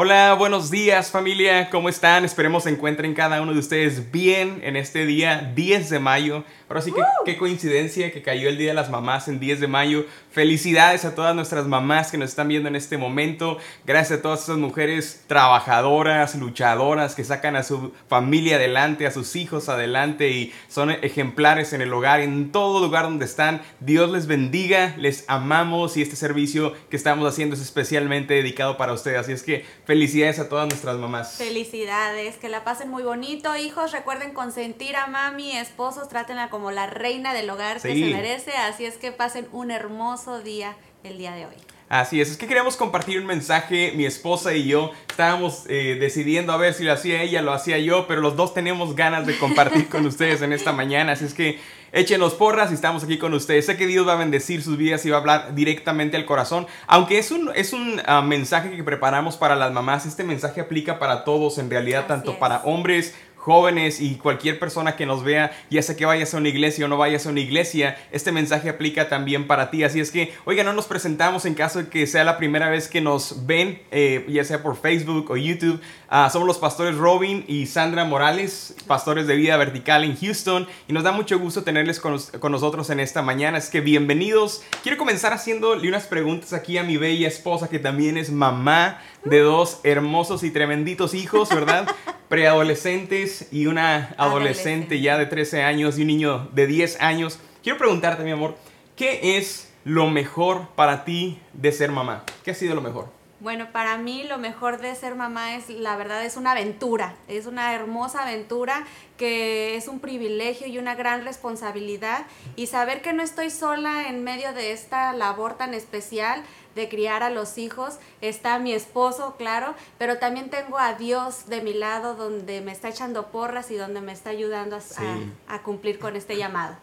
Hola, buenos días familia, ¿cómo están? Esperemos se encuentren cada uno de ustedes bien en este día 10 de mayo. Ahora sí que qué coincidencia que cayó el Día de las Mamás en 10 de mayo. Felicidades a todas nuestras mamás que nos están viendo en este momento. Gracias a todas esas mujeres trabajadoras, luchadoras que sacan a su familia adelante, a sus hijos adelante y son ejemplares en el hogar, en todo lugar donde están. Dios les bendiga, les amamos y este servicio que estamos haciendo es especialmente dedicado para ustedes. Así es que felicidades a todas nuestras mamás. Felicidades, que la pasen muy bonito, hijos. Recuerden consentir a mami, esposos, trátenla como la reina del hogar que se merece. Así es que pasen un hermoso día el día de hoy. Así es, es que queríamos compartir un mensaje, mi esposa y yo estábamos eh, decidiendo a ver si lo hacía ella, lo hacía yo, pero los dos tenemos ganas de compartir con ustedes en esta mañana, así es que échenos porras y estamos aquí con ustedes. Sé que Dios va a bendecir sus vidas y va a hablar directamente al corazón, aunque es un, es un ah, mensaje que preparamos para las mamás, este mensaje aplica para todos en realidad, tanto para hombres, jóvenes y cualquier persona que nos vea, ya sea que vayas a una iglesia o no vayas a una iglesia, este mensaje aplica también para ti. Así es que, oiga, no nos presentamos en caso de que sea la primera vez que nos ven, eh, ya sea por Facebook o YouTube. Ah, somos los pastores Robin y Sandra Morales, pastores de vida vertical en Houston, y nos da mucho gusto tenerles con, con nosotros en esta mañana. Es que bienvenidos. Quiero comenzar haciéndole unas preguntas aquí a mi bella esposa, que también es mamá de dos hermosos y tremenditos hijos, ¿verdad? preadolescentes y una adolescente ya de 13 años y un niño de 10 años. Quiero preguntarte, mi amor, ¿qué es lo mejor para ti de ser mamá? ¿Qué ha sido lo mejor? Bueno, para mí lo mejor de ser mamá es, la verdad, es una aventura, es una hermosa aventura que es un privilegio y una gran responsabilidad y saber que no estoy sola en medio de esta labor tan especial de criar a los hijos. Está mi esposo, claro, pero también tengo a Dios de mi lado donde me está echando porras y donde me está ayudando a, a cumplir con este llamado.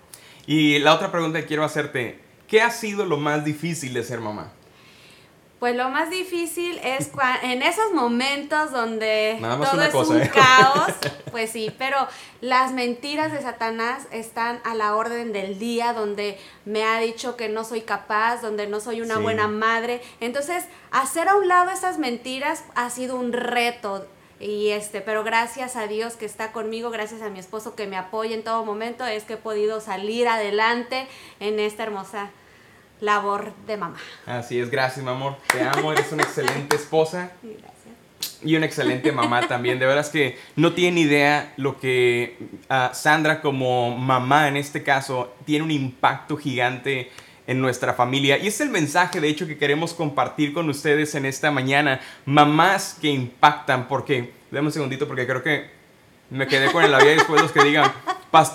Y la otra pregunta que quiero hacerte, ¿qué ha sido lo más difícil de ser mamá? Pues lo más difícil es en esos momentos donde todo es un ¿eh? caos, pues sí, pero las mentiras de Satanás están a la orden del día, donde me ha dicho que no soy capaz, donde no soy una buena madre. Entonces, hacer a un lado esas mentiras ha sido un reto. Y este, pero gracias a Dios que está conmigo, gracias a mi esposo que me apoya en todo momento, es que he podido salir adelante en esta hermosa labor de mamá. Así es, gracias, mi amor. Te amo, eres una excelente esposa. Gracias. Y una excelente mamá también. De veras que no tiene idea lo que uh, Sandra como mamá en este caso tiene un impacto gigante en nuestra familia. Y es el mensaje, de hecho, que queremos compartir con ustedes en esta mañana. Mamás que impactan, porque, dame un segundito, porque creo que me quedé con el labio después los que digan,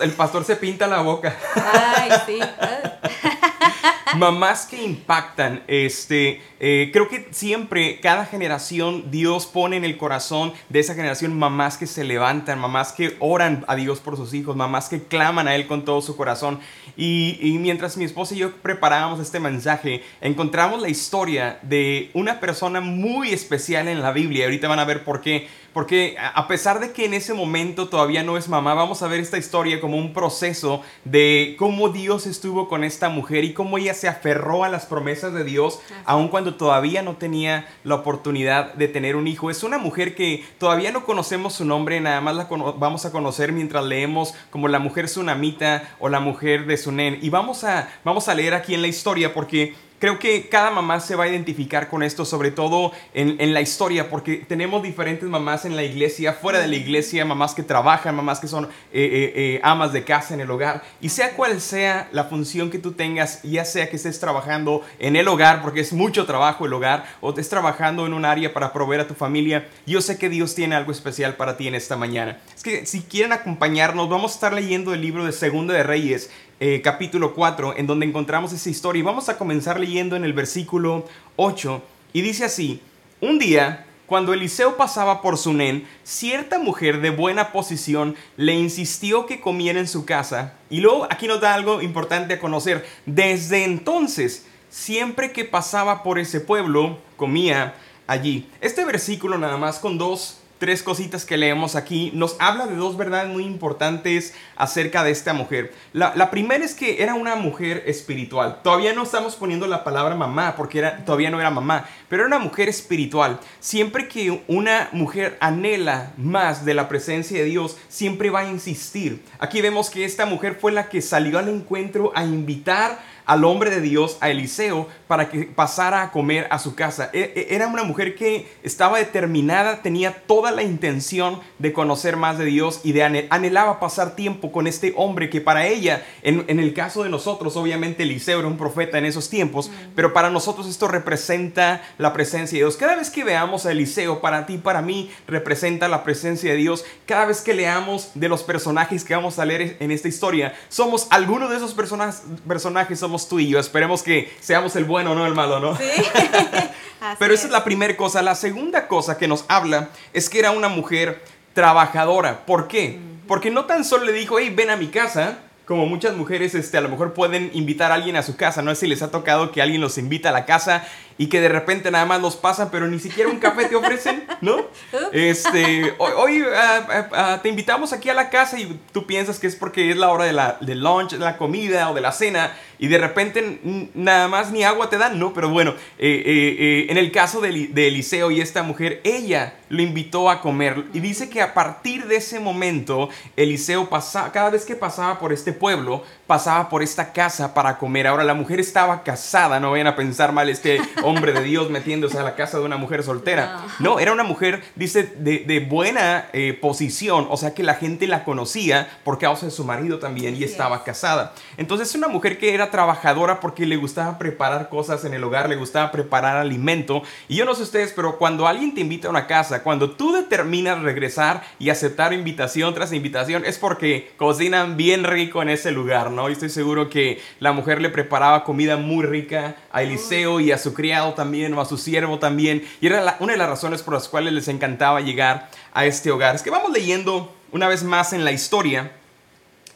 el pastor se pinta la boca. Ay, sí. Mamás que impactan, este, eh, creo que siempre, cada generación, Dios pone en el corazón de esa generación mamás que se levantan, mamás que oran a Dios por sus hijos, mamás que claman a Él con todo su corazón. Y, mientras mi esposa y yo preparábamos este mensaje, encontramos la historia de una persona muy especial en la Biblia. Ahorita van a ver por qué porque a pesar de que en ese momento todavía no es mamá, vamos a ver esta historia como un proceso de cómo Dios estuvo con esta mujer y cómo ella se aferró a las promesas de Dios, aun cuando todavía no tenía la oportunidad de tener un hijo. Es una mujer que todavía no conocemos su nombre, nada más la vamos a conocer mientras leemos como la mujer tsunamita o la mujer de Sunen. Y vamos a, vamos a leer aquí en la historia porque Creo que cada mamá se va a identificar con esto, sobre todo en, la historia, porque tenemos diferentes mamás en la iglesia, fuera de la iglesia, mamás que trabajan, mamás que son eh, eh, eh, amas de casa en el hogar. Y sea cual sea la función que tú tengas, ya sea que estés trabajando en el hogar, porque es mucho trabajo el hogar, o estés trabajando en un área para proveer a tu familia, yo sé que Dios tiene algo especial para ti en esta mañana. Es que si quieren acompañarnos, vamos a estar leyendo el libro de Segunda de Reyes. Eh, capítulo 4, en donde encontramos esa historia. Y vamos a comenzar leyendo en el versículo 8. Y dice así, un día, cuando Eliseo pasaba por Sunén, cierta mujer de buena posición le insistió que comiera en su casa. Y luego aquí nos da algo importante a conocer. Desde entonces, siempre que pasaba por ese pueblo, comía allí. Este versículo nada más con dos tres cositas que leemos aquí, nos habla de dos verdades muy importantes acerca de esta mujer. La, primera es que era una mujer espiritual. Todavía no estamos poniendo la palabra mamá, porque era, todavía no era mamá, pero era una mujer espiritual. Siempre que una mujer anhela más de la presencia de Dios, siempre va a insistir. Aquí vemos que esta mujer fue la que salió al encuentro a invitar al hombre de Dios, a Eliseo, para que pasara a comer a su casa. E, e, era una mujer que estaba determinada, tenía toda la intención de conocer más de Dios y de anhelaba pasar tiempo con este hombre que para ella, en, el caso de nosotros, obviamente Eliseo era un profeta en esos tiempos, pero para nosotros esto representa la presencia de Dios. Cada vez que veamos a Eliseo, para ti, para mí, representa la presencia de Dios. Cada vez que leamos de los personajes que vamos a leer en esta historia, somos algunos de esos personajes, personajes somos tú y yo. Esperemos que seamos el bueno, no el malo, ¿no? Sí. Pero esa es la primera cosa. La segunda cosa que nos habla es que era una mujer trabajadora. ¿Por qué? Porque no tan solo le dijo, hey, ven a mi casa, como muchas mujeres este, a lo mejor pueden invitar a alguien a su casa, no sé si les ha tocado que alguien los invita a la casa y que de repente nada más los pasan, pero ni siquiera un café te ofrecen, ¿no? Este, hoy, ah, ah, te invitamos aquí a la casa y tú piensas que es porque es la hora de la, del lunch, de la comida o de la cena y de repente nada más ni agua te dan, ¿no? Pero bueno, eh, eh, eh, en el caso de, de, Eliseo y esta mujer, ella lo invitó a comer y dice que a partir de ese momento Eliseo pasaba, cada vez que pasaba por este pueblo, pasaba por esta casa para comer. Ahora la mujer estaba casada, no vayan a pensar mal este hombre de Dios metiéndose a la casa de una mujer soltera. No, era una mujer, dice, de, buena eh, posición, o sea que la gente la conocía por causa de su marido también y estaba casada. Entonces es una mujer que era trabajadora porque le gustaba preparar cosas en el hogar, le gustaba preparar alimento. Y yo no sé ustedes, pero cuando alguien te invita a una casa, cuando tú determinas regresar y aceptar invitación tras invitación, es porque cocinan bien rico en ese lugar, ¿no? Y estoy seguro que la mujer le preparaba comida muy rica a Eliseo y a su también o a su siervo también. Y era una de las razones por las cuales les encantaba llegar a este hogar. Es que vamos leyendo una vez más en la historia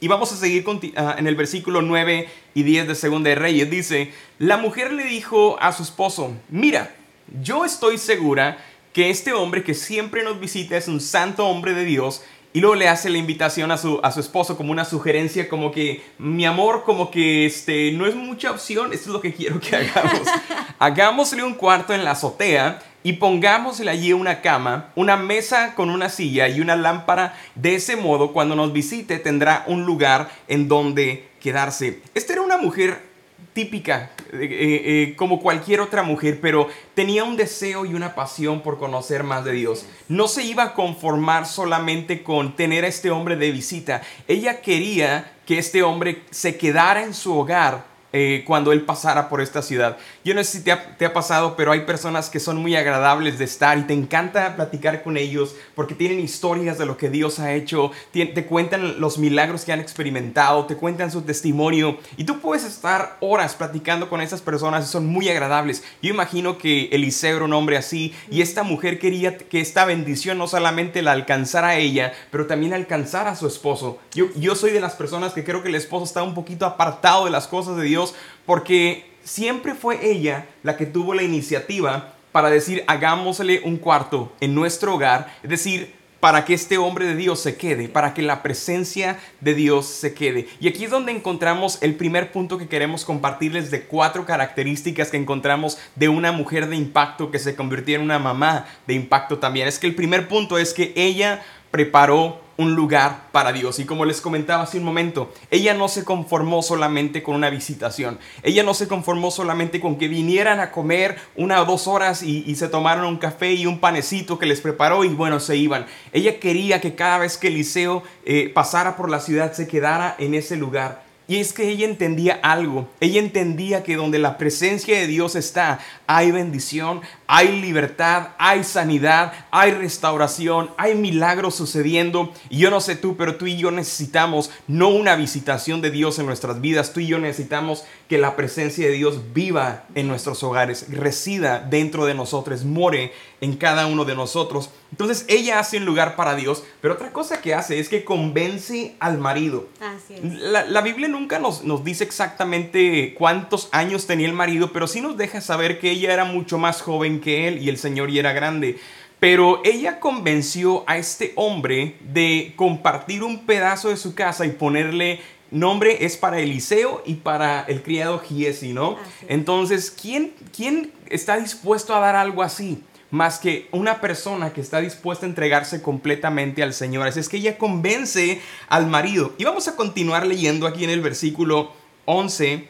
y vamos a seguir ah, en el versículo 9 y 10 de Segunda de Reyes. Dice, la mujer le dijo a su esposo, mira, yo estoy segura que este hombre que siempre nos visita es un santo hombre de Dios y luego le hace la invitación a su, a su esposo como una sugerencia, como que, mi amor, como que este, no es mucha opción, esto es lo que quiero que hagamos. Hagámosle un cuarto en la azotea y pongámosle allí una cama, una mesa con una silla y una lámpara. De ese modo, cuando nos visite, tendrá un lugar en donde quedarse. Esta era una mujer típica, eh, eh, eh, como cualquier otra mujer, pero tenía un deseo y una pasión por conocer más de Dios. No se iba a conformar solamente con tener a este hombre de visita. Ella quería que este hombre se quedara en su hogar eh, cuando él pasara por esta ciudad. Yo no sé si te ha, pasado, pero hay personas que son muy agradables de estar y te encanta platicar con ellos porque tienen historias de lo que Dios ha hecho, te, cuentan los milagros que han experimentado, te cuentan su testimonio y tú puedes estar horas platicando con esas personas y son muy agradables. Yo imagino que Eliseo era un hombre así y esta mujer quería que esta bendición no solamente la alcanzara a ella, pero también alcanzara a su esposo. Yo, yo soy de las personas que creo que el esposo está un poquito apartado de las cosas de Dios porque siempre fue ella la que tuvo la iniciativa para decir hagámosle un cuarto en nuestro hogar, es decir, para que este hombre de Dios se quede, para que la presencia de Dios se quede. Y aquí es donde encontramos el primer punto que queremos compartirles de cuatro características que encontramos de una mujer de impacto que se convirtió en una mamá de impacto también. Es que el primer punto es que ella preparó un lugar para Dios. Y como les comentaba hace un momento, ella no se conformó solamente con una visitación. Ella no se conformó solamente con que vinieran a comer una o dos horas y, se tomaron un café y un panecito que les preparó y bueno, se iban. Ella quería que cada vez que Eliseo eh, pasara por la ciudad se quedara en ese lugar y es que ella entendía algo. Ella entendía que donde la presencia de Dios está, hay bendición, hay libertad, hay sanidad, hay restauración, hay milagros sucediendo. Y yo no sé tú, pero tú y yo necesitamos no una visitación de Dios en nuestras vidas. Tú y yo necesitamos que la presencia de Dios viva en nuestros hogares, resida dentro de nosotros, more en cada uno de nosotros. Entonces ella hace un lugar para Dios, pero otra cosa que hace es que convence al marido. Así es. La, Biblia nunca nos, nos dice exactamente cuántos años tenía el marido, pero sí nos deja saber que ella era mucho más joven que él y el Señor y era grande. Pero ella convenció a este hombre de compartir un pedazo de su casa y ponerle nombre es para Eliseo y para el criado Giesi, ¿no? Entonces, ¿quién, ¿quién está dispuesto a dar algo así? Más que una persona que está dispuesta a entregarse completamente al Señor. Así es que ella convence al marido. Y vamos a continuar leyendo aquí en el versículo 11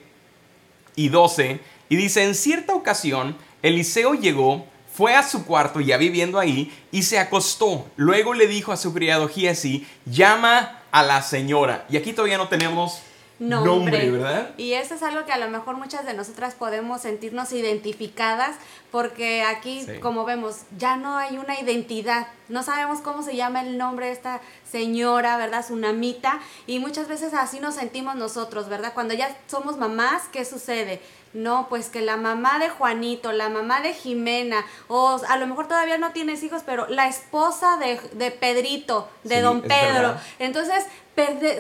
y 12. Y dice, en cierta ocasión, Eliseo llegó, fue a su cuarto ya viviendo ahí y se acostó. Luego le dijo a su criado Giesi, llama a la señora. Y aquí todavía no tenemos nombre. ¿verdad? Y eso es algo que a lo mejor muchas de nosotras podemos sentirnos identificadas porque aquí, como vemos, ya no hay una identidad. No sabemos cómo se llama el nombre de esta señora, ¿verdad? Su namita. Y muchas veces así nos sentimos nosotros, ¿verdad? Cuando ya somos mamás, ¿qué sucede? No, pues que la mamá de Juanito, la mamá de Jimena, o a lo mejor todavía no tienes hijos, pero la esposa de, Pedrito, de don Pedro. Entonces,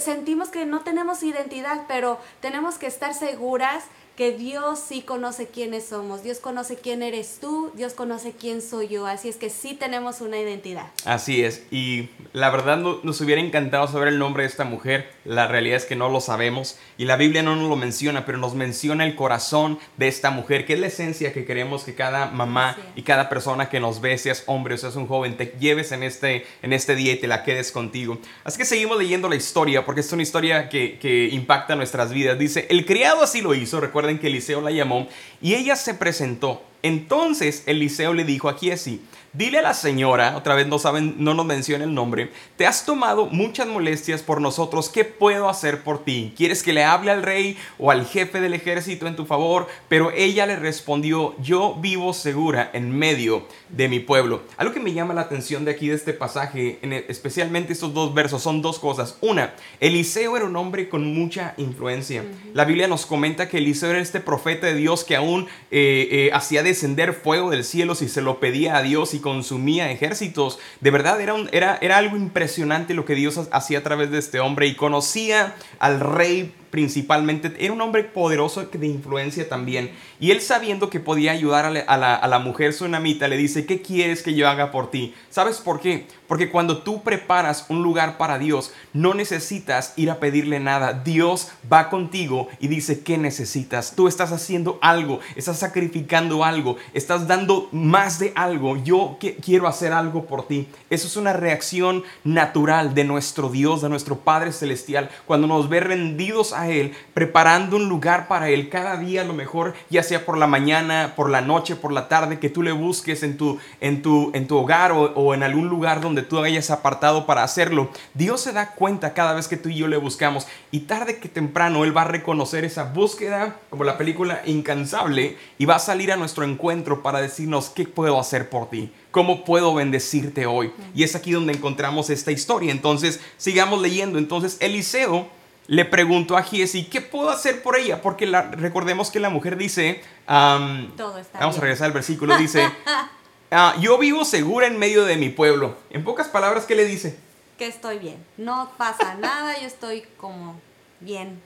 sentimos que no tenemos identidad, pero tenemos que estar seguras que Dios sí conoce quiénes somos, Dios conoce quién eres tú, Dios conoce quién soy yo, así es que sí tenemos una identidad. Así es, y la verdad nos hubiera encantado saber el nombre de esta mujer, la realidad es que no lo sabemos y la Biblia no nos lo menciona, pero nos menciona el corazón de esta mujer, que es la esencia que queremos que cada mamá y cada persona que nos ve, seas hombre o seas un joven, te lleves en este, en este día y te la quedes contigo. Así que seguimos leyendo la historia, porque es una historia que, que impacta nuestras vidas. Dice, el criado así lo hizo, recuerda en que Eliseo la llamó, y ella se presentó. Entonces Eliseo le dijo a Kiesi, Dile a la señora, otra vez no saben, no nos menciona el nombre, te has tomado muchas molestias por nosotros, ¿qué puedo hacer por ti? ¿Quieres que le hable al rey o al jefe del ejército en tu favor? Pero ella le respondió, yo vivo segura en medio de mi pueblo. Algo que me llama la atención de aquí de este pasaje, especialmente estos dos versos, son dos cosas. Una, Eliseo era un hombre con mucha influencia. La Biblia nos comenta que Eliseo era este profeta de Dios que aún eh, eh, hacía descender fuego del cielo si se lo pedía a Dios y consumía ejércitos. De verdad, era, un, era, era algo impresionante lo que Dios hacía a través de este hombre y conocía al rey principalmente, era un hombre poderoso de influencia también. Y él sabiendo que podía ayudar a la, a la, mujer sunamita, le dice, ¿qué quieres que yo haga por ti? ¿Sabes por qué? Porque cuando tú preparas un lugar para Dios, no necesitas ir a pedirle nada. Dios va contigo y dice, ¿qué necesitas? Tú estás haciendo algo, estás sacrificando algo, estás dando más de algo. Yo quiero hacer algo por ti. Eso es una reacción natural de nuestro Dios, de nuestro Padre Celestial, cuando nos ve rendidos a él, preparando un lugar para Él cada día, a lo mejor, ya sea por la mañana, por la noche, por la tarde, que tú le busques en tu, en tu, en tu hogar o, o en algún lugar donde tú hayas apartado para hacerlo. Dios se da cuenta cada vez que tú y yo le buscamos y tarde que temprano Él va a reconocer esa búsqueda, como la película Incansable, y va a salir a nuestro encuentro para decirnos, ¿qué puedo hacer por ti? ¿Cómo puedo bendecirte hoy? Y es aquí donde encontramos esta historia. Entonces, sigamos leyendo. Entonces, Eliseo le preguntó a Giesi, ¿qué puedo hacer por ella? Porque la, recordemos que la mujer dice, vamos a regresar al versículo, dice, ah, yo vivo segura en medio de mi pueblo. En pocas palabras, ¿qué le dice? Que estoy bien, no pasa nada, yo estoy como bien.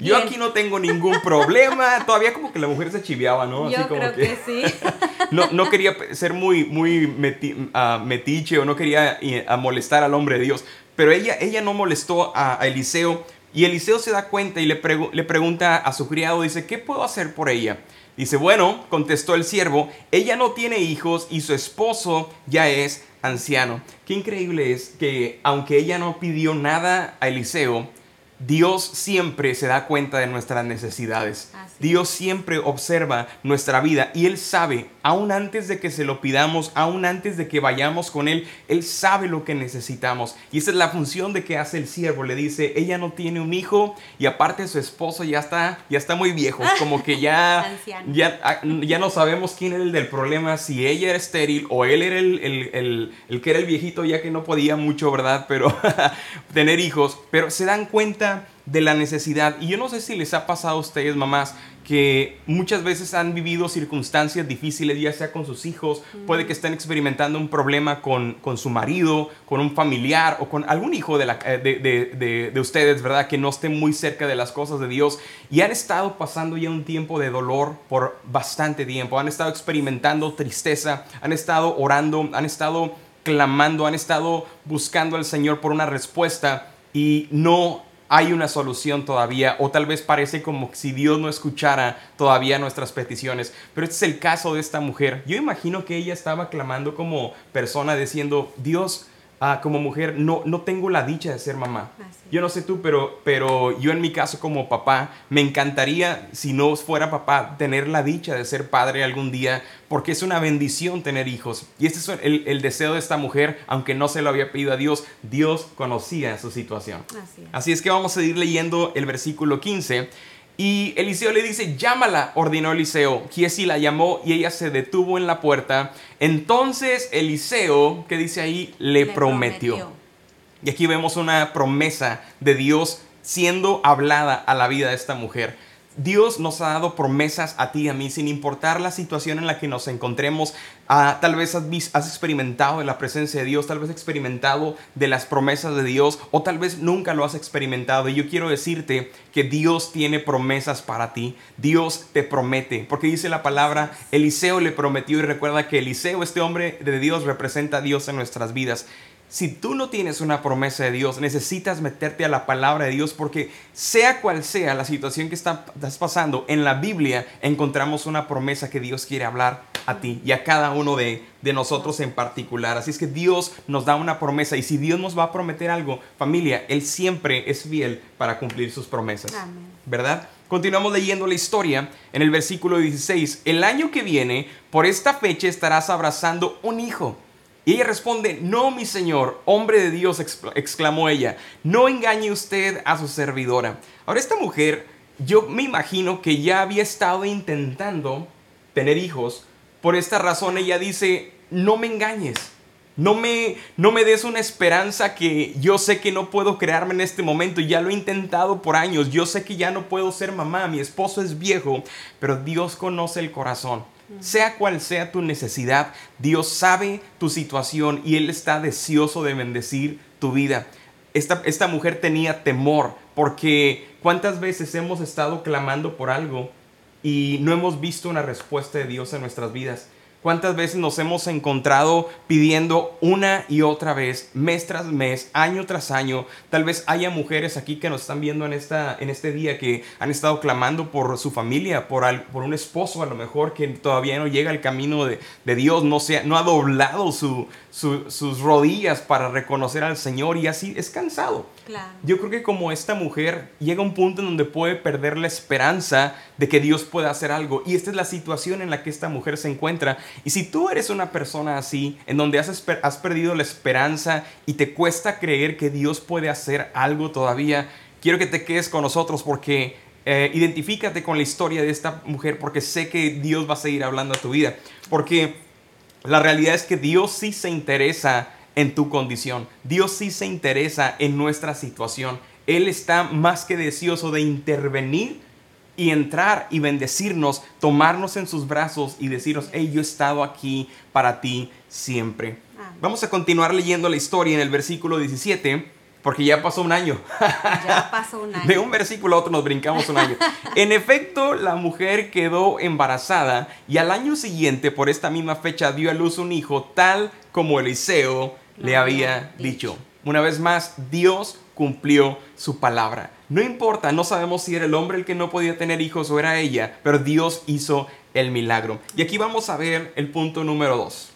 Yo aquí no tengo ningún problema. Todavía como que la mujer se chiviaba, ¿no? Yo creo que, sí. no, no, quería ser muy, muy ah, metiche o no quería eh, molestar al hombre de Dios. Pero ella, ella no molestó a, Eliseo y Eliseo se da cuenta y le, le pregunta a su criado, dice, ¿qué puedo hacer por ella? Dice, bueno, contestó el siervo, ella no tiene hijos y su esposo ya es anciano. Qué increíble es que aunque ella no pidió nada a Eliseo, Dios siempre se da cuenta de nuestras necesidades. Dios siempre observa nuestra vida y Él sabe, aún antes de que se lo pidamos, aún antes de que vayamos con Él, Él sabe lo que necesitamos. Y esa es la función de que hace el siervo. Le dice, ella no tiene un hijo y aparte su esposo ya está, ya está muy viejo, como que ya, ya, ah, ya no sabemos quién era el del problema, si ella era estéril o él era el, el, el que era el viejito ya que no podía mucho, ¿verdad? Pero tener hijos. Pero se dan cuenta de la necesidad. Y yo no sé si les ha pasado a ustedes, mamás, que muchas veces han vivido circunstancias difíciles, ya sea con sus hijos, puede que estén experimentando un problema con, su marido, con un familiar o con algún hijo de, la, eh, de, ustedes, ¿verdad? Que no esté muy cerca de las cosas de Dios y han estado pasando ya un tiempo de dolor por bastante tiempo, han estado experimentando tristeza, han estado orando, han estado clamando, han estado buscando al Señor por una respuesta y no hay una solución todavía o tal vez parece como si Dios no escuchara todavía nuestras peticiones. Pero este es el caso de esta mujer. Yo imagino que ella estaba clamando como persona diciendo, Dios, Ah, como mujer no, no tengo la dicha de ser mamá. Yo no sé tú, pero, pero yo en mi caso como papá, me encantaría, si no fuera papá, tener la dicha de ser padre algún día, porque es una bendición tener hijos. Y este es el, el deseo de esta mujer, aunque no se lo había pedido a Dios, Dios conocía su situación. Así es, Así es que vamos a seguir leyendo el versículo 15. Y Eliseo le dice, llámala, ordenó Eliseo. Giesi la llamó y ella se detuvo en la puerta. Entonces Eliseo, que dice ahí, le, prometió. Y aquí vemos una promesa de Dios siendo hablada a la vida de esta mujer. Dios nos ha dado promesas a ti y a mí, sin importar la situación en la que nos encontremos. Ah, tal vez has, has, experimentado de la presencia de Dios, tal vez has experimentado de las promesas de Dios, o tal vez nunca lo has experimentado. Y yo quiero decirte que Dios tiene promesas para ti. Dios te promete, porque dice la palabra, Eliseo le prometió y recuerda que Eliseo, este hombre de Dios, representa a Dios en nuestras vidas. Si tú no tienes una promesa de Dios, necesitas meterte a la palabra de Dios porque sea cual sea la situación que estás pasando, en la Biblia encontramos una promesa que Dios quiere hablar a ti y a cada uno de, nosotros en particular. Así es que Dios nos da una promesa y si Dios nos va a prometer algo, familia, Él siempre es fiel para cumplir sus promesas. ¿Verdad? Continuamos leyendo la historia en el versículo 16. El año que viene, por esta fecha estarás abrazando un hijo y ella responde, no, mi señor, hombre de Dios, exclamó ella, no engañe usted a su servidora. Ahora, esta mujer, yo me imagino que ya había estado intentando tener hijos. Por esta razón ella dice, no me engañes. No me, no me des una esperanza que yo sé que no puedo crearme en este momento. Ya lo he intentado por años. Yo sé que ya no puedo ser mamá. Mi esposo es viejo. Pero Dios conoce el corazón. Sea cual sea tu necesidad, Dios sabe tu situación y Él está deseoso de bendecir tu vida. Esta, esta mujer tenía temor porque cuántas veces hemos estado clamando por algo y no hemos visto una respuesta de Dios en nuestras vidas. ¿Cuántas veces nos hemos encontrado pidiendo una y otra vez, mes tras mes, año tras año? Tal vez haya mujeres aquí que nos están viendo en, esta, en este día que han estado clamando por su familia, por, por un esposo a lo mejor que todavía no llega al camino de, Dios, no, se, no ha doblado su, sus rodillas para reconocer al Señor y así es cansado. Yo creo que como esta mujer llega a un punto en donde puede perder la esperanza de que Dios pueda hacer algo. Y esta es la situación en la que esta mujer se encuentra. Y si tú eres una persona así, en donde has, has perdido la esperanza y te cuesta creer que Dios puede hacer algo todavía, quiero que te quedes con nosotros porque eh, identifícate con la historia de esta mujer porque sé que Dios va a seguir hablando a tu vida. Porque la realidad es que Dios sí se interesa en tu condición. Dios sí se interesa en nuestra situación. Él está más que deseoso de intervenir y entrar y bendecirnos, tomarnos en sus brazos y decirnos, hey, yo he estado aquí para ti siempre. Vamos a continuar leyendo la historia en el versículo 17 porque ya pasó un año. Ya pasó un año. De un versículo a otro nos brincamos un año. En efecto, la mujer quedó embarazada y al año siguiente, por esta misma fecha, dio a luz un hijo tal como Eliseo le había dicho. Una vez más, Dios cumplió su palabra. No importa, no sabemos si era el hombre el que no podía tener hijos o era ella, pero Dios hizo el milagro. Y aquí vamos a ver el punto número dos.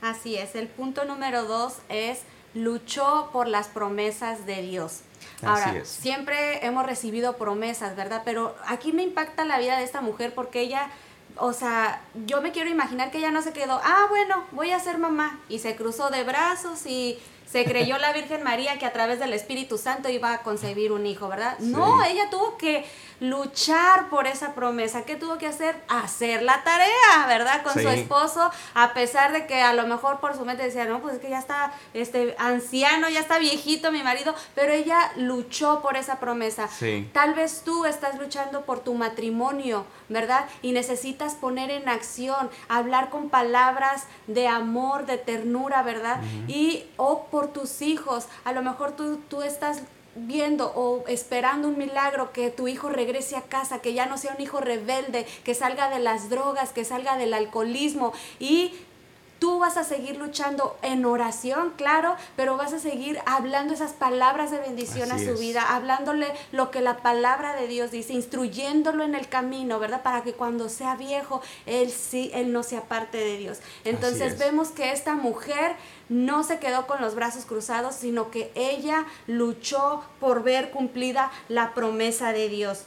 Así es, el punto número dos es luchó por las promesas de Dios. Ahora, siempre hemos recibido promesas, ¿verdad? Pero aquí me impacta la vida de esta mujer porque ella, o sea, yo me quiero imaginar que ella no se quedó, ah, bueno, voy a ser mamá. Y se cruzó de brazos y se creyó la Virgen María que a través del Espíritu Santo iba a concebir un hijo, ¿verdad? No, ella tuvo que luchar por esa promesa. ¿Qué tuvo que hacer? Hacer la tarea, ¿verdad? Con su esposo, a pesar de que a lo mejor por su mente decía, no, pues es que ya está este, anciano, ya está viejito mi marido, pero ella luchó por esa promesa. Tal vez tú estás luchando por tu matrimonio, ¿verdad? Y necesitas poner en acción, hablar con palabras de amor, de ternura, ¿verdad? Y o por tus hijos, a lo mejor tú, tú estás viendo o esperando un milagro, que tu hijo regrese a casa, que ya no sea un hijo rebelde, que salga de las drogas, que salga del alcoholismo y Tú vas a seguir luchando en oración, claro, pero vas a seguir hablando esas palabras de bendición a su vida, hablándole lo que la palabra de Dios dice, instruyéndolo en el camino, ¿verdad? Para que cuando sea viejo, él sí, él no sea parte de Dios. Entonces vemos que esta mujer no se quedó con los brazos cruzados, sino que ella luchó por ver cumplida la promesa de Dios.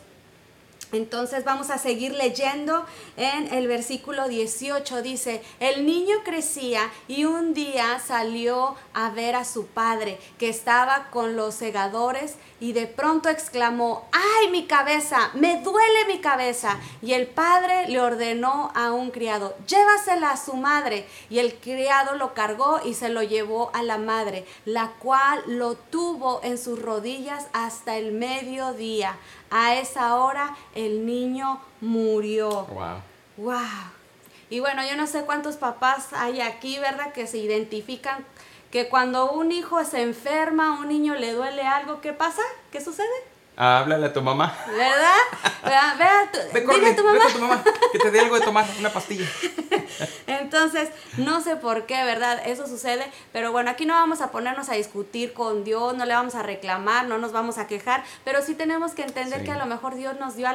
Entonces vamos a seguir leyendo en el versículo 18. Dice, el niño crecía y un día salió a ver a su padre que estaba con los segadores y de pronto exclamó, ¡ay mi cabeza! ¡Me duele mi cabeza! Y el padre le ordenó a un criado, llévasela a su madre. Y el criado lo cargó y se lo llevó a la madre, la cual lo tuvo en sus rodillas hasta el mediodía. A esa hora el niño murió. Wow. Wow. Y bueno, yo no sé cuántos papás hay aquí, ¿verdad? Que se identifican que cuando un hijo se enferma, un niño le duele algo, ¿qué pasa? ¿Qué sucede? Háblale a tu mamá. ¿Verdad? Tu, dile a tu mamá. a tu mamá. Que te dé algo de tomar, una pastilla. Entonces, no sé por qué, ¿verdad? Eso sucede. Pero bueno, aquí no vamos a ponernos a discutir con Dios, no le vamos a reclamar, no nos vamos a quejar. Pero sí tenemos que entender que a lo mejor Dios nos dio a,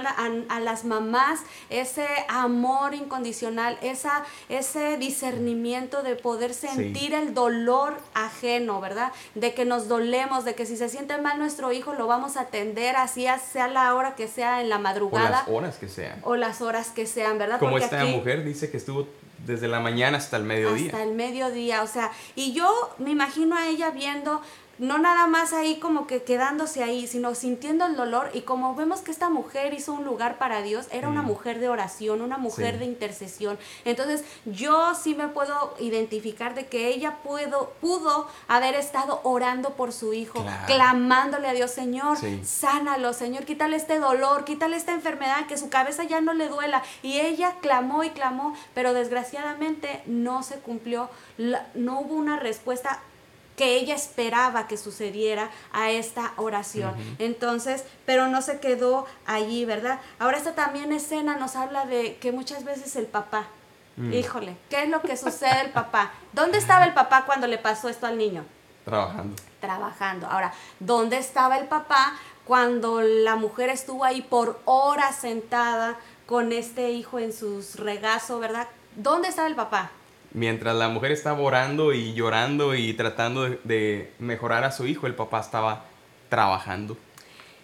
a, las mamás ese amor incondicional, esa, ese discernimiento de poder sentir el dolor ajeno, ¿verdad? De que nos dolemos, de que si se siente mal nuestro hijo, lo vamos a atender así sea la hora que sea en la madrugada. O las horas que sean. O las horas que sean, ¿verdad? Como esta mujer dice que estuvo desde la mañana hasta el mediodía. Hasta el mediodía, o sea, y yo me imagino a ella viendo no nada más ahí como que quedándose ahí, sino sintiendo el dolor y como vemos que esta mujer hizo un lugar para Dios, era una mm. mujer de oración, una mujer de intercesión. Entonces yo sí me puedo identificar de que ella pudo, pudo haber estado orando por su hijo, clamándole a Dios, Señor, sánalo, Señor, quítale este dolor, quítale esta enfermedad, que su cabeza ya no le duela. Y ella clamó y clamó, pero desgraciadamente no se cumplió, no hubo una respuesta que ella esperaba que sucediera a esta oración. Entonces, pero no se quedó allí, ¿verdad? Ahora esta también escena nos habla de que muchas veces el papá, mm. híjole, ¿qué es lo que sucede el papá? ¿Dónde estaba el papá cuando le pasó esto al niño? Trabajando. Trabajando. Ahora, ¿dónde estaba el papá cuando la mujer estuvo ahí por horas sentada con este hijo en sus regazos, ¿verdad? ¿Dónde estaba el papá? Mientras la mujer estaba orando y llorando y tratando de, mejorar a su hijo, el papá estaba trabajando.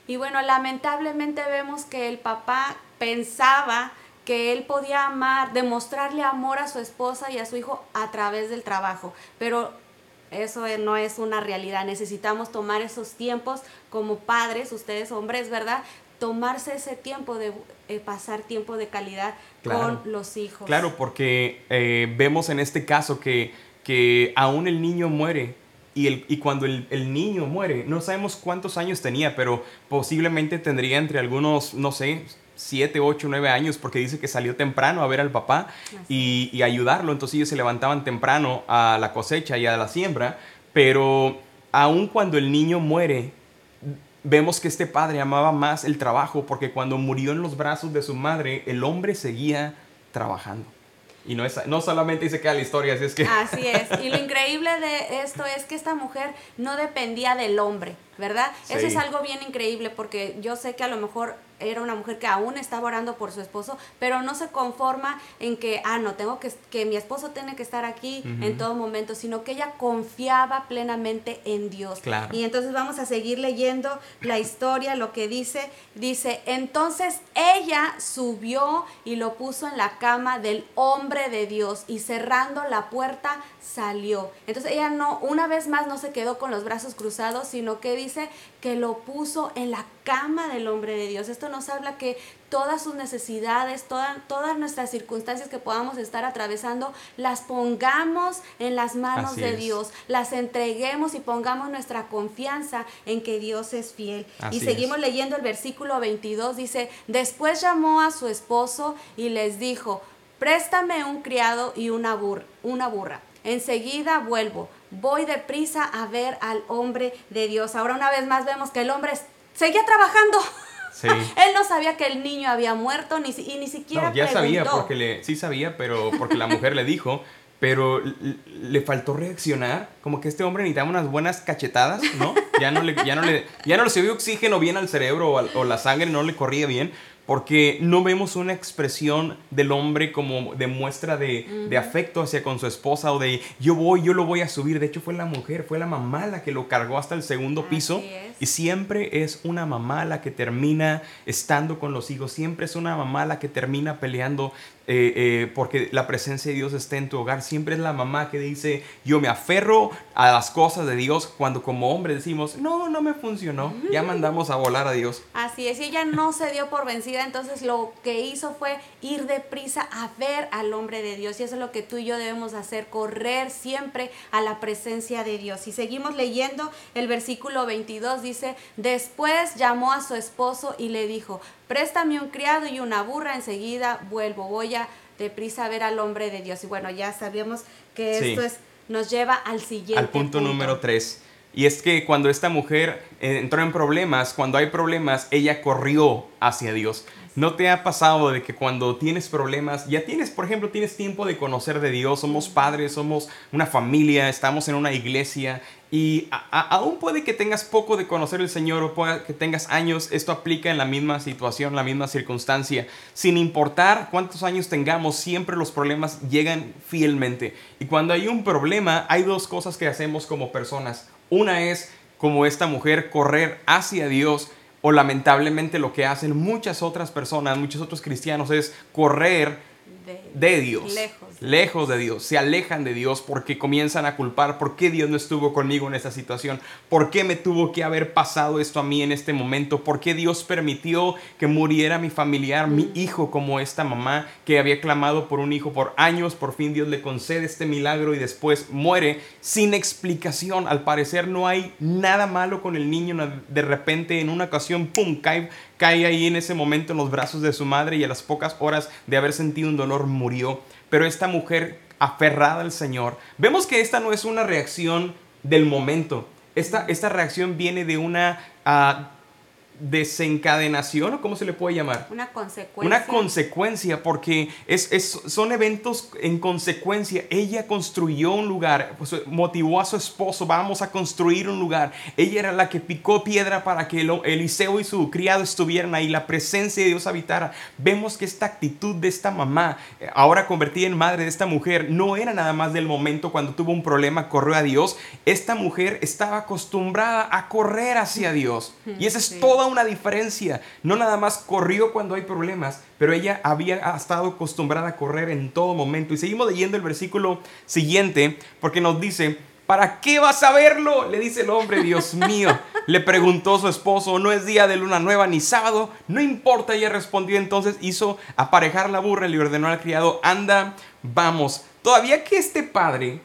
Y bueno, lamentablemente vemos que el papá pensaba que él podía amar, demostrarle amor a su esposa y a su hijo a través del trabajo, pero eso no es una realidad. Necesitamos tomar esos tiempos como padres, ustedes hombres, ¿verdad? Tomarse ese tiempo de eh, pasar tiempo de calidad con los hijos. Claro, porque eh, vemos en este caso que, que aún el niño muere y, el, y cuando el, el, niño muere, no sabemos cuántos años tenía, pero posiblemente tendría entre algunos, no sé, 7, 8, 9 años, porque dice que salió temprano a ver al papá y, y, ayudarlo. Entonces ellos se levantaban temprano a la cosecha y a la siembra, pero aún cuando el niño muere, vemos que este padre amaba más el trabajo porque cuando murió en los brazos de su madre, el hombre seguía trabajando. Y no, es, no solamente dice que queda la historia, así es que... Así es. Y lo increíble de esto es que esta mujer no dependía del hombre ¿verdad? Eso es algo bien increíble porque yo sé que a lo mejor era una mujer que aún estaba orando por su esposo, pero no se conforma en que, ah, no, tengo que, que mi esposo tiene que estar aquí en todo momento, sino que ella confiaba plenamente en Dios. Y entonces vamos a seguir leyendo la historia, lo que dice, dice, entonces ella subió y lo puso en la cama del hombre de Dios y cerrando la puerta salió. Entonces ella no, una vez más no se quedó con los brazos cruzados, sino que dice que lo puso en la cama del hombre de Dios. Esto nos habla que todas sus necesidades, todas nuestras circunstancias que podamos estar atravesando, las pongamos en las manos de Dios, las entreguemos y pongamos nuestra confianza en que Dios es fiel. y seguimos leyendo el versículo 22, dice, después llamó a su esposo y les dijo, préstame un criado y una, una burra. Enseguida vuelvo. Voy deprisa a ver al hombre de Dios. Ahora una vez más vemos que el hombre seguía trabajando. Él no sabía que el niño había muerto ni, y ni siquiera no, ya sabía porque le sí sabía, pero porque la mujer le dijo, pero le faltó reaccionar, como que este hombre necesitaba unas buenas cachetadas, ¿no? Ya no le ya no le ya no le subió oxígeno bien al cerebro o, o la sangre no le corría bien porque no vemos una expresión del hombre como de muestra de, de, afecto hacia con su esposa o de yo voy, yo lo voy a subir. De hecho fue la mujer, fue la mamá la que lo cargó hasta el segundo piso. Y siempre es una mamá la que termina estando con los hijos, siempre es una mamá la que termina peleando eh, eh, porque la presencia de Dios está en tu hogar. Siempre es la mamá que dice, yo me aferro a las cosas de Dios cuando como hombre decimos, no, no me funcionó, ya mandamos a volar a Dios. Así es, y ella no se dio por vencida, entonces lo que hizo fue ir deprisa a ver al hombre de Dios. Y eso es lo que tú y yo debemos hacer, correr siempre a la presencia de Dios. Y seguimos leyendo el versículo 22, dice, después llamó a su esposo y le dijo, préstame un criado y una burra, enseguida vuelvo, voy a deprisa a ver al hombre de Dios. Y bueno, ya sabíamos que esto es, nos lleva al siguiente. Al punto, número tres. Y es que cuando esta mujer entró en problemas, cuando hay problemas, ella corrió hacia Dios. ¿No te ha pasado de que cuando tienes problemas, ya tienes, por ejemplo, tienes tiempo de conocer de Dios, somos padres, somos una familia, estamos en una iglesia y aún puede que tengas poco de conocer el Señor o pueda que tengas años, esto aplica en la misma situación, la misma circunstancia. Sin importar cuántos años tengamos, siempre los problemas llegan fielmente. Y cuando hay un problema, hay dos cosas que hacemos como personas. Una es, como esta mujer, correr hacia Dios. O lamentablemente lo que hacen muchas otras personas, muchos otros cristianos, es correr de, Dios. Lejos. de Dios. Se alejan de Dios porque comienzan a culpar por qué Dios no estuvo conmigo en esta situación. ¿Por qué me tuvo que haber pasado esto a mí en este momento? ¿Por qué Dios permitió que muriera mi familiar, mi hijo, como esta mamá que había clamado por un hijo por años? Por fin Dios le concede este milagro y después muere sin explicación. Al parecer no hay nada malo con el niño. De repente en una ocasión, ¡pum!, cae cae ahí en ese momento en los brazos de su madre y a las pocas horas de haber sentido un dolor murió. Pero esta mujer aferrada al Señor, vemos que esta no es una reacción del momento. Esta, esta reacción viene de una ah, desencadenación o cómo se le puede llamar? Una consecuencia. Una consecuencia porque es, es, son eventos en consecuencia. Ella construyó un lugar, pues, motivó a su esposo, vamos a construir un lugar. Ella era la que picó piedra para que Eliseo y su criado estuvieran ahí, la presencia de Dios habitara. Vemos que esta actitud de esta mamá, ahora convertida en madre de esta mujer, no era nada más del momento cuando tuvo un problema, corrió a Dios. Esta mujer estaba acostumbrada a correr hacia Dios. Y esa es toda una diferencia. No nada más corrió cuando hay problemas, pero ella había estado acostumbrada a correr en todo momento. Y seguimos leyendo el versículo siguiente porque nos dice, ¿para qué vas a verlo? Le dice el hombre, Dios mío. Le preguntó su esposo, no es día de luna nueva ni sábado. No importa, ella respondió entonces, hizo aparejar la burra y le ordenó al criado, anda, vamos. Todavía que este padre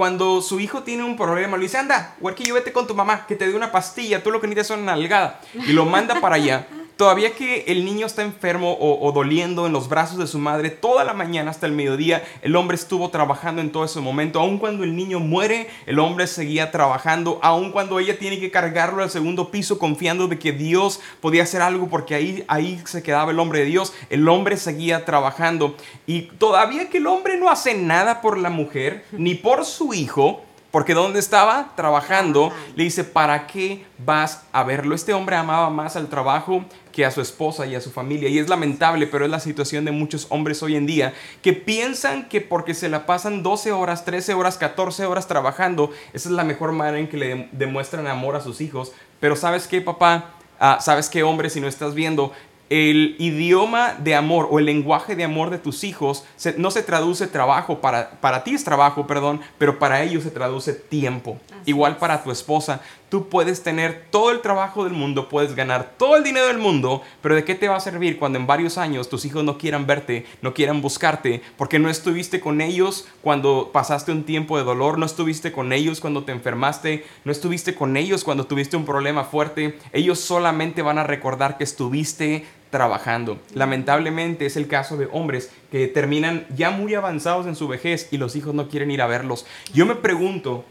cuando su hijo tiene un problema, le dice, anda, yo vete con tu mamá, que te dé una pastilla, tú lo que necesitas es una nalgada. Y lo manda para allá. Todavía que el niño está enfermo o, doliendo en los brazos de su madre, toda la mañana hasta el mediodía, el hombre estuvo trabajando en todo ese momento. Aun cuando el niño muere, el hombre seguía trabajando. Aun cuando ella tiene que cargarlo al segundo piso, confiando de que Dios podía hacer algo, porque ahí, ahí se quedaba el hombre de Dios, el hombre seguía trabajando. Y todavía que el hombre no hace nada por la mujer, ni por su hijo, Porque ¿dónde estaba? Trabajando. Le dice, ¿para qué vas a verlo? Este hombre amaba más al trabajo que a su esposa y a su familia. Y es lamentable, pero es la situación de muchos hombres hoy en día que piensan que porque se la pasan 12 horas, 13 horas, 14 horas trabajando, esa es la mejor manera en que le demuestran amor a sus hijos. Pero ¿sabes qué, papá? Ah, ¿Sabes qué, hombre? Si no estás viendo, el idioma de amor o el lenguaje de amor de tus hijos no se traduce trabajo, para, para ti es trabajo, perdón, pero para ellos se traduce tiempo. Igual para tu esposa, tú puedes tener todo el trabajo del mundo, puedes ganar todo el dinero del mundo, pero ¿de qué te va a servir cuando en varios años tus hijos no quieran verte, no quieran buscarte, porque no estuviste con ellos cuando pasaste un tiempo de dolor, no estuviste con ellos cuando te enfermaste, no estuviste con ellos cuando tuviste un problema fuerte? Ellos solamente van a recordar que estuviste trabajando. Lamentablemente es el caso de hombres que terminan ya muy avanzados en su vejez y los hijos no quieren ir a verlos. Yo me pregunto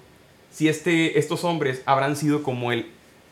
si este, estos hombres habrán sido como el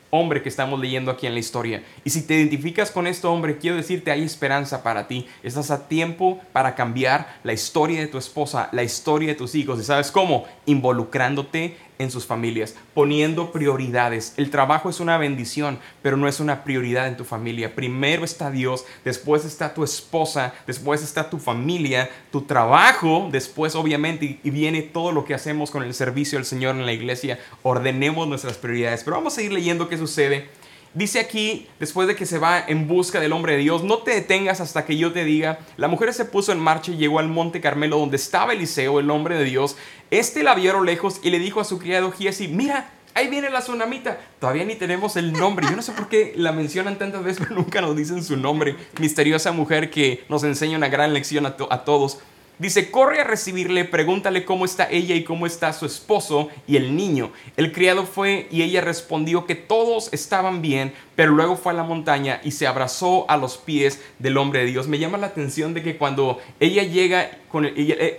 hombre que estamos leyendo aquí en la historia. Y si te identificas con este hombre, quiero decirte, hay esperanza para ti. Estás a tiempo para cambiar la historia de tu esposa, la historia de tus hijos. ¿Y sabes cómo? Involucrándote en sus familias, poniendo prioridades. El trabajo es una bendición, pero no es una prioridad en tu familia. Primero está Dios, después está tu esposa, después está tu familia, tu trabajo, después obviamente y viene todo lo que hacemos con el servicio del Señor en la iglesia. Ordenemos nuestras prioridades. Pero vamos a ir leyendo qué sucede Dice aquí, después de que se va en busca del hombre de Dios, no te detengas hasta que yo te diga. La mujer se puso en marcha y llegó al monte Carmelo donde estaba Eliseo, el hombre de Dios. Este la vio a lo lejos y le dijo a su criado Giesi, mira, ahí viene la tsunamita. Todavía ni tenemos el nombre. Yo no sé por qué la mencionan tantas veces, pero nunca nos dicen su nombre. Misteriosa mujer que nos enseña una gran lección a, a todos. Dice, corre a recibirle, pregúntale cómo está ella y cómo está su esposo y el niño. El criado fue y ella respondió que todos estaban bien, pero luego fue a la montaña y se abrazó a los pies del hombre de Dios. Me llama la atención de que cuando ella llega con eh,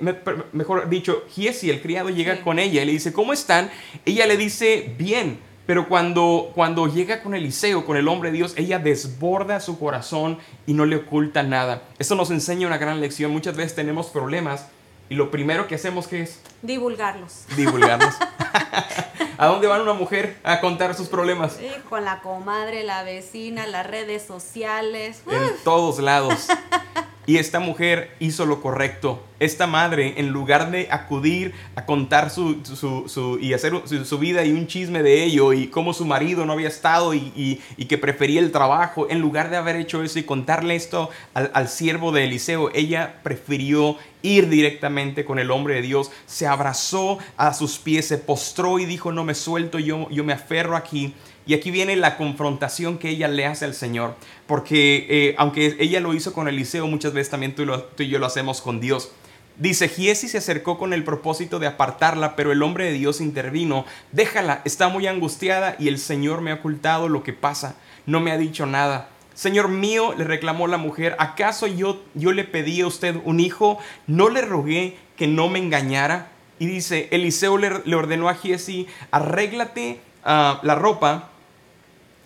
mejor dicho, Giesi, el criado, llega con ella y le dice, ¿cómo están? Ella le dice, bien. Pero cuando, cuando llega con Eliseo, con el hombre de Dios, ella desborda su corazón y no le oculta nada. Esto nos enseña una gran lección. Muchas veces tenemos problemas y lo primero que hacemos ¿qué es? Divulgarlos. Divulgarlos. ¿A dónde va una mujer a contar sus problemas? con la comadre, la vecina, las redes sociales. En todos lados. Y esta mujer hizo lo correcto. Esta madre, en lugar de acudir a contar su, su, su, vida y un chisme de ello y cómo su marido no había estado y, que prefería el trabajo, en lugar de haber hecho eso y contarle esto al, al siervo de Eliseo, ella prefirió ir directamente con el hombre de Dios, se abrazó a sus pies, se postró y dijo, no me suelto, yo, yo me aferro aquí. Y aquí viene la confrontación que ella le hace al Señor, porque eh, aunque ella lo hizo con Eliseo, muchas veces también tú, tú y yo lo hacemos con Dios. Dice, Giesi se acercó con el propósito de apartarla, pero el hombre de Dios intervino. Déjala, está muy angustiada y el Señor me ha ocultado lo que pasa. No me ha dicho nada. Señor mío, le reclamó la mujer, ¿acaso yo, yo le pedí a usted un hijo? ¿No le rogué que no me engañara? Y dice, Eliseo le, ordenó a Giesi, arréglate ah, la ropa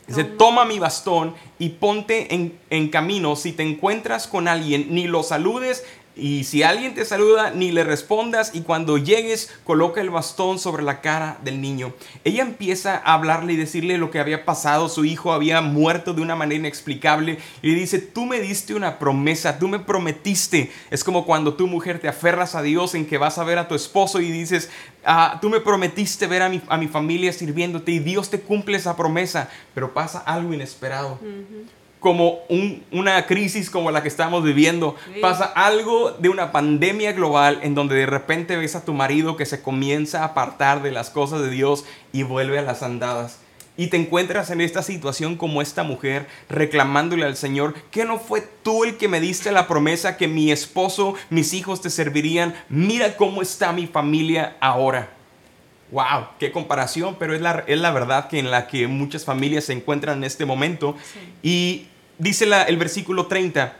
Dice, toma mi bastón y ponte en, en, camino. Si te encuentras con alguien, ni lo saludes y si alguien te saluda, ni le respondas y cuando llegues, coloca el bastón sobre la cara del niño. Ella empieza a hablarle y decirle lo que había pasado. Su hijo había muerto de una manera inexplicable y dice, tú me diste una promesa, tú me prometiste. Es como cuando tu mujer te aferras a Dios en que vas a ver a tu esposo y dices, ah, tú me prometiste ver a mi, a mi, familia sirviéndote y Dios te cumple esa promesa, pero pasa algo inesperado como una crisis como la que estamos viviendo. Pasa algo de una pandemia global en donde de repente ves a tu marido que se comienza a apartar de las cosas de Dios y vuelve a las andadas. Y te encuentras en esta situación como esta mujer reclamándole al Señor, que no fue tú el que me diste la promesa que mi esposo, mis hijos te servirían. Mira cómo está mi familia ahora. Wow, qué comparación, pero es la, es la verdad que en la que muchas familias se encuentran en este momento. Y dice el versículo 30,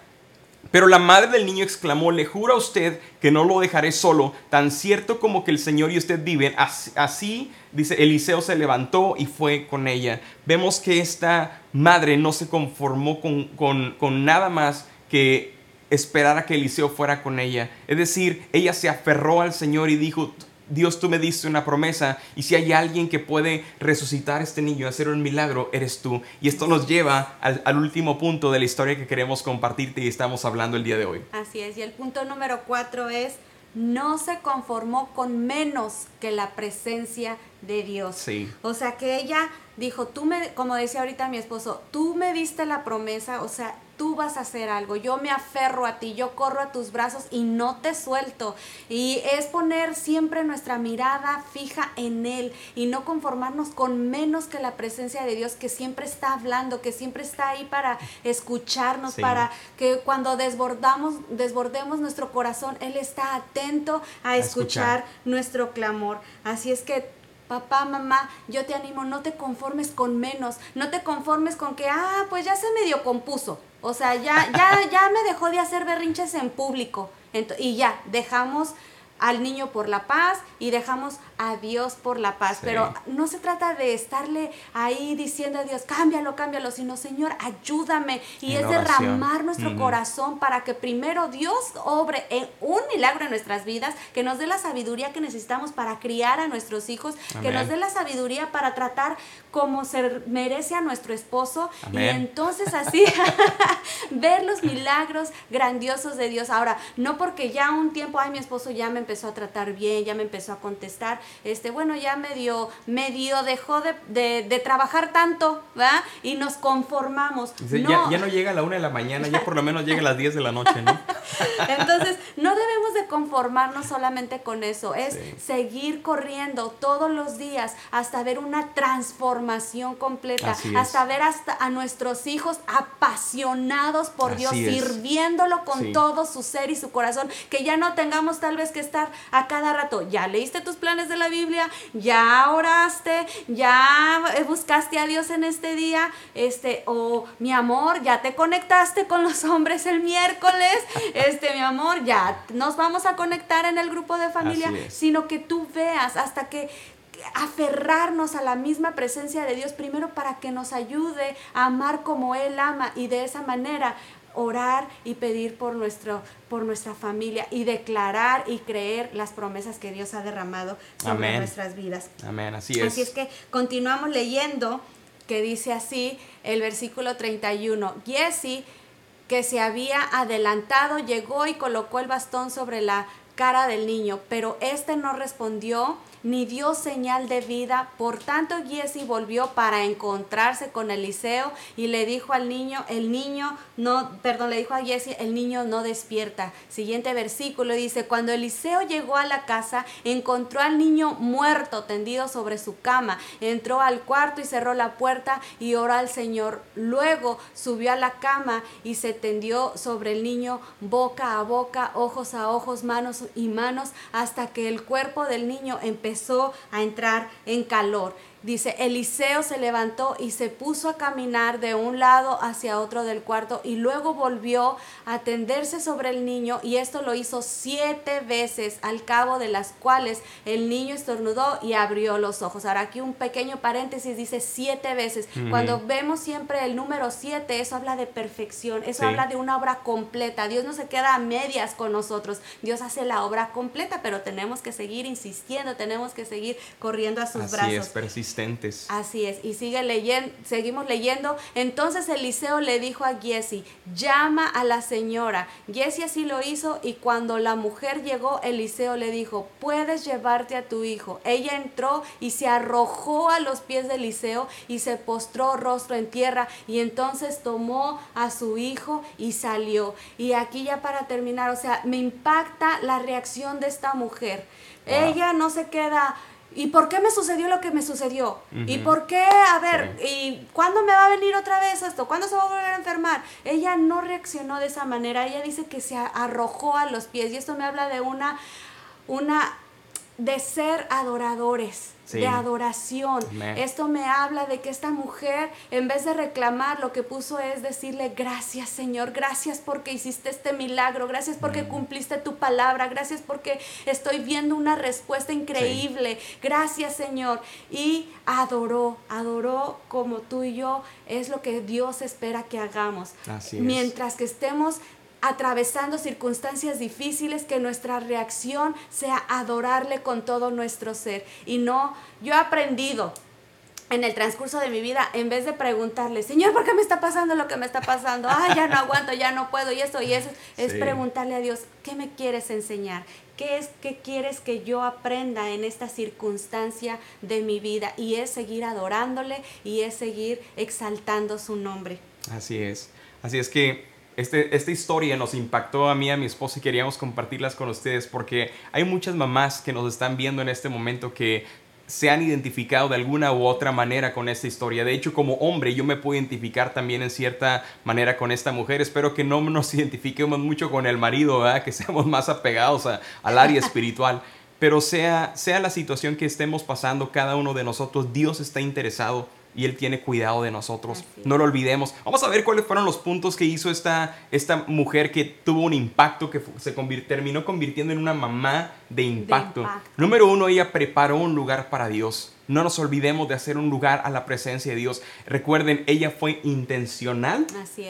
pero la madre del niño exclamó, le juro a usted que no lo dejaré solo, tan cierto como que el Señor y usted viven. Así, dice, Eliseo se levantó y fue con ella. Vemos que esta madre no se conformó con, con, con nada más que esperar a que Eliseo fuera con ella. Es decir, ella se aferró al Señor y dijo, Dios tú me diste una promesa y si hay alguien que puede resucitar a este niño, hacer un milagro, eres tú. Y esto nos lleva al, al último punto de la historia que queremos compartirte y estamos hablando el día de hoy. Así es, y el punto número cuatro es no se conformó con menos que la presencia de Dios. Sí. O sea que ella dijo, tú me, como decía ahorita mi esposo, tú me diste la promesa, o sea, tú vas a hacer algo, yo me aferro a ti, yo corro a tus brazos y no te suelto. Y es poner siempre nuestra mirada fija en Él y no conformarnos con menos que la presencia de Dios que siempre está hablando, que siempre está ahí para escucharnos, para que cuando desbordamos, desbordemos nuestro corazón, Él está atento a, escuchar nuestro clamor. Así es que papá, mamá, yo te animo, no te conformes con menos, no te conformes con que, ah, pues ya se medio compuso, o sea, ya, ya, ya me dejó de hacer berrinches en público, y ya, dejamos al niño por la paz y dejamos a Dios por la paz. Pero no se trata de estarle ahí diciendo a Dios, cámbialo, cámbialo, sino Señor, ayúdame. Y es derramar nuestro corazón para que primero Dios obre en un milagro en nuestras vidas, que nos dé la sabiduría que necesitamos para criar a nuestros hijos, que nos dé la sabiduría para tratar como se merece a nuestro esposo. Y entonces así ver los milagros grandiosos de Dios. Ahora, no porque ya un tiempo, ay, mi esposo ya me empezó a tratar bien, ya me empezó a contestar, este, bueno, ya medio, medio dejó de, trabajar tanto, ¿va? Y nos conformamos. Ya, no llega a la una de la mañana, ya por lo menos llega a las 10 de la noche, ¿no? Entonces, no debemos de conformarnos solamente con eso, es seguir corriendo todos los días hasta ver una transformación completa, hasta ver hasta a nuestros hijos apasionados por Dios, sirviéndolo con todo su ser y su corazón, que ya no tengamos tal vez que estar a cada rato, ya leíste tus planes de la Biblia, ya oraste, ya buscaste a Dios en este día, este, o mi amor, ya te conectaste con los hombres el miércoles, este, mi amor, ya nos vamos a conectar en el grupo de familia, sino que tú veas hasta que aferrarnos a la misma presencia de Dios primero para que nos ayude a amar como Él ama y de esa manera orar y pedir por, nuestro, por nuestra familia y declarar y creer las promesas que Dios ha derramado sobre nuestras vidas. Amén, así es. Así es que continuamos leyendo que dice así el versículo 31. Jesse, que se había adelantado, llegó y colocó el bastón sobre la cara del niño, pero este no respondió ni dio señal de vida. Por tanto, Giesi volvió para encontrarse con Eliseo y le dijo al niño, el niño no, perdón, le dijo a Giesi, el niño no despierta. Siguiente versículo dice, cuando Eliseo llegó a la casa, encontró al niño muerto tendido sobre su cama. Entró al cuarto y cerró la puerta y oró al Señor. Luego subió a la cama y se tendió sobre el niño boca a boca, ojos a ojos, manos y manos, hasta que el cuerpo del niño empezó empezó a entrar en calor. Dice, Eliseo se levantó y se puso a caminar de un lado hacia otro del cuarto y luego volvió a tenderse sobre el niño y esto lo hizo siete veces, al cabo de las cuales el niño estornudó y abrió los ojos. Ahora aquí un pequeño paréntesis dice siete veces. Cuando vemos siempre el número siete, eso habla de perfección, eso habla de una obra completa. Dios no se queda a medias con nosotros, Dios hace la obra completa, pero tenemos que seguir insistiendo, tenemos que seguir corriendo a sus Así brazos. Es, Así es, y sigue leyendo, seguimos leyendo. Entonces Eliseo le dijo a Giesi, llama a la señora. Giesi así lo hizo y cuando la mujer llegó, Eliseo le dijo, puedes llevarte a tu hijo. Ella entró y se arrojó a los pies de Eliseo y se postró rostro en tierra y entonces tomó a su hijo y salió. Y aquí ya para terminar, o sea, me impacta la reacción de esta mujer. Ella no se queda ¿Y por qué me sucedió lo que me sucedió? ¿Y por qué? A ver, ¿y cuándo me va a venir otra vez esto? ¿Cuándo se va a volver a enfermar? Ella no reaccionó de esa manera. Ella dice que se arrojó a los pies. Y esto me habla de una, una de ser adoradores, de adoración. Esto me habla de que esta mujer, en vez de reclamar, lo que puso es decirle, gracias Señor, gracias porque hiciste este milagro, gracias porque cumpliste tu palabra, gracias porque estoy viendo una respuesta increíble, gracias Señor. Y adoró, adoró como tú y yo, es lo que Dios espera que hagamos. Mientras que estemos atravesando circunstancias difíciles, que nuestra reacción sea adorarle con todo nuestro ser. Y no, yo he aprendido en el transcurso de mi vida, en vez de preguntarle, Señor, ¿por qué me está pasando lo que me está pasando? Ah, ya no aguanto, ya no puedo, y esto y eso, es preguntarle a Dios, ¿qué me quieres enseñar? ¿Qué es que quieres que yo aprenda en esta circunstancia de mi vida? Y es seguir adorándole y es seguir exaltando su nombre. Así es. Así es que este, esta historia nos impactó a mí a mi esposa y queríamos compartirlas con ustedes porque hay muchas mamás que nos están viendo en este momento que se han identificado de alguna u otra manera con esta historia. De hecho, como hombre, yo me puedo identificar también en cierta manera con esta mujer. Espero que no nos identifiquemos mucho con el marido, que seamos más apegados al área espiritual. Pero sea, sea la situación que estemos pasando cada uno de nosotros, Dios está interesado y Él tiene cuidado de nosotros. No lo olvidemos. Vamos a ver cuáles fueron los puntos que hizo esta, esta mujer que tuvo un impacto, que se terminó convirtiendo en una mamá de impacto. Número uno, ella preparó un lugar para Dios. No nos olvidemos de hacer un lugar a la presencia de Dios. Recuerden, ella fue intencional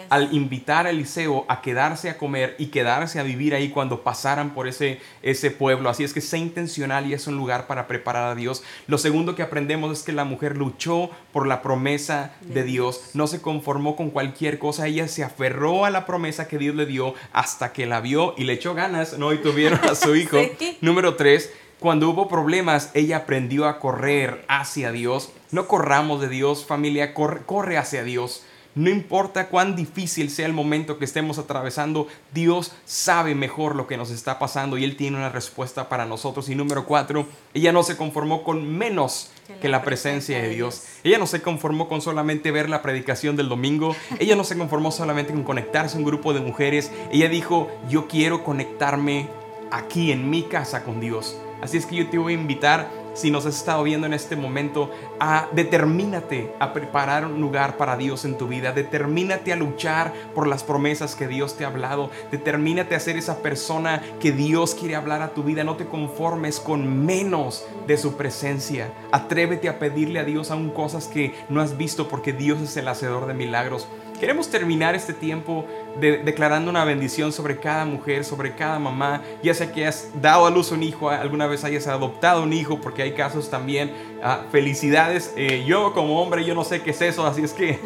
al invitar a Eliseo a quedarse a comer y quedarse a vivir ahí cuando pasaran por ese, ese pueblo. Así es que sea intencional y es un lugar para preparar a Dios. Lo segundo que aprendemos es que la mujer luchó por la promesa de, Dios. No se conformó con cualquier cosa. Ella se aferró a la promesa que Dios le dio hasta que la vio y le echó ganas, ¿no? Y tuvieron a su hijo. Número tres, cuando hubo problemas, ella aprendió a correr hacia Dios. No corramos de Dios, familia, corre, hacia Dios. No importa cuán difícil sea el momento que estemos atravesando, Dios sabe mejor lo que nos está pasando y Él tiene una respuesta para nosotros. Y número cuatro, ella no se conformó con menos que la presencia de Dios. Ella no se conformó con solamente ver la predicación del domingo. Ella no se conformó solamente con conectarse a un grupo de mujeres. Ella dijo, yo quiero conectarme aquí en mi casa con Dios. Así es que yo te voy a invitar, si nos has estado viendo en este momento, a determínate a preparar un lugar para Dios en tu vida. Determínate a luchar por las promesas que Dios te ha hablado. Determínate a ser esa persona que Dios quiere hablar a tu vida. No te conformes con menos de su presencia. Atrévete a pedirle a Dios aún cosas que no has visto porque Dios es el hacedor de milagros. Queremos terminar este tiempo declarando una bendición sobre cada mujer, sobre cada mamá, ya sea que has dado a luz un hijo, alguna vez hayas adoptado un hijo, porque hay casos también. Ah, felicidades. Eh, yo como hombre, yo no sé qué es eso, así es que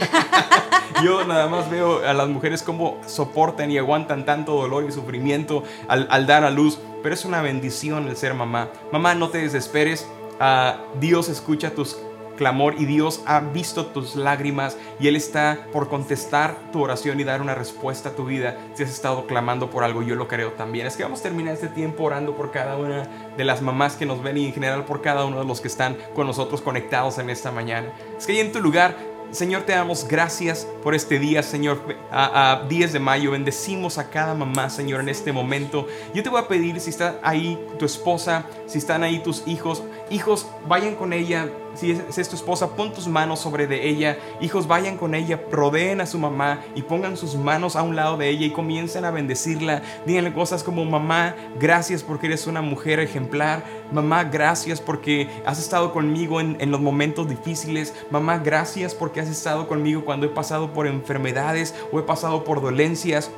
yo nada más veo a las mujeres cómo soportan y aguantan tanto dolor y sufrimiento al, al dar a luz, pero es una bendición el ser mamá. Mamá, no te desesperes. Ah, Dios escucha tus clamor y Dios ha visto tus lágrimas y Él está por contestar tu oración y dar una respuesta a tu vida si has estado clamando por algo. Yo lo creo también. Es que vamos a terminar este tiempo orando por cada una de las mamás que nos ven y en general por cada uno de los que están con nosotros conectados en esta mañana. Es que ahí en tu lugar Señor, te damos gracias por este día, Señor. A, 10 de mayo bendecimos a cada mamá, Señor, en este momento. Yo te voy a pedir si está ahí tu esposa, si están ahí tus hijos, hijos, vayan con ella, si es, tu esposa, pon tus manos sobre de ella. Hijos, vayan con ella, rodeen a su mamá y pongan sus manos a un lado de ella y comiencen a bendecirla. Díganle cosas como, mamá, gracias porque eres una mujer ejemplar. Mamá, gracias porque has estado conmigo en, en los momentos difíciles. Mamá, gracias porque has estado conmigo cuando he pasado por enfermedades o he pasado por dolencias.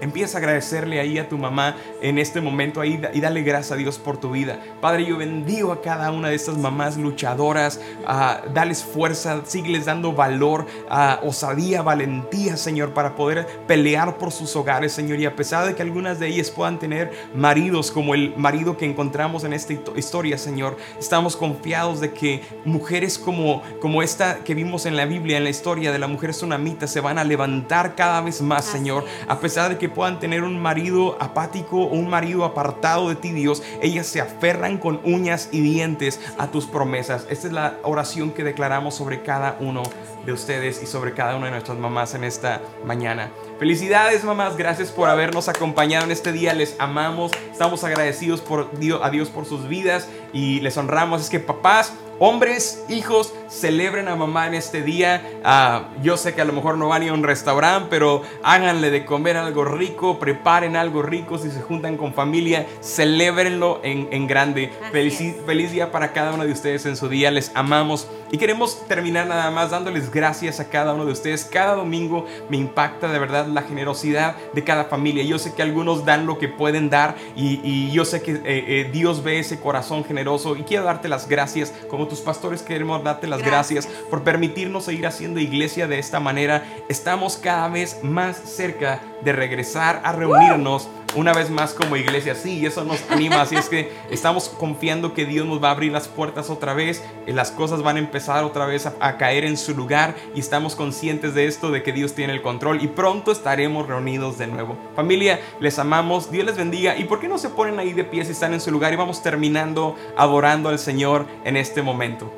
Empieza a agradecerle ahí a tu mamá en este momento ahí y dale gracias a Dios por tu vida. Padre, yo bendigo a cada una de estas mamás luchadoras. Uh, dales fuerza, sígueles dando valor, uh, osadía, valentía, Señor, para poder pelear por sus hogares, Señor. Y a pesar de que algunas de ellas puedan tener maridos como el marido que encontramos en esta historia, Señor, estamos confiados de que mujeres como, como esta que vimos en la Biblia, en la historia de la mujer tsunamita, se van a levantar cada vez más, Señor. A pesar de que puedan tener un marido apático un marido apartado de ti, Dios, ellas se aferran con uñas y dientes a tus promesas. Esta es la oración que declaramos sobre cada uno de ustedes y sobre cada una de nuestras mamás en esta mañana. Felicidades mamás, gracias por habernos acompañado en este día, les amamos, estamos agradecidos por Dios, a Dios por sus vidas y les honramos. Es que papás, Hombres, hijos, celebren a mamá en este día. Ah, yo sé que a lo mejor no van a ir a un restaurante, pero háganle de comer algo rico, preparen algo rico. Si se juntan con familia, celébrenlo en, en grande. Feliz, feliz día para cada uno de ustedes en su día. Les amamos Y queremos terminar nada más dándoles gracias a cada uno de ustedes. Cada domingo me impacta de verdad la generosidad de cada familia. Yo sé que algunos dan lo que pueden dar y, yo sé que eh, eh, Dios ve ese corazón generoso y quiero darte las gracias. Como tus pastores queremos darte las gracias. por permitirnos seguir haciendo iglesia de esta manera. Estamos cada vez más cerca de regresar a reunirnos una vez más como iglesia. Sí, eso nos anima. Así es que estamos confiando que Dios nos va a abrir las puertas otra vez. Y las cosas van a empezar otra vez a, caer en su lugar. Y estamos conscientes de esto, de que Dios tiene el control. Y pronto estaremos reunidos de nuevo. Familia, les amamos. Dios les bendiga. ¿Y por qué no se ponen ahí de pie si están en su lugar? Y vamos terminando adorando al Señor en este momento.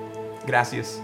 Gracias.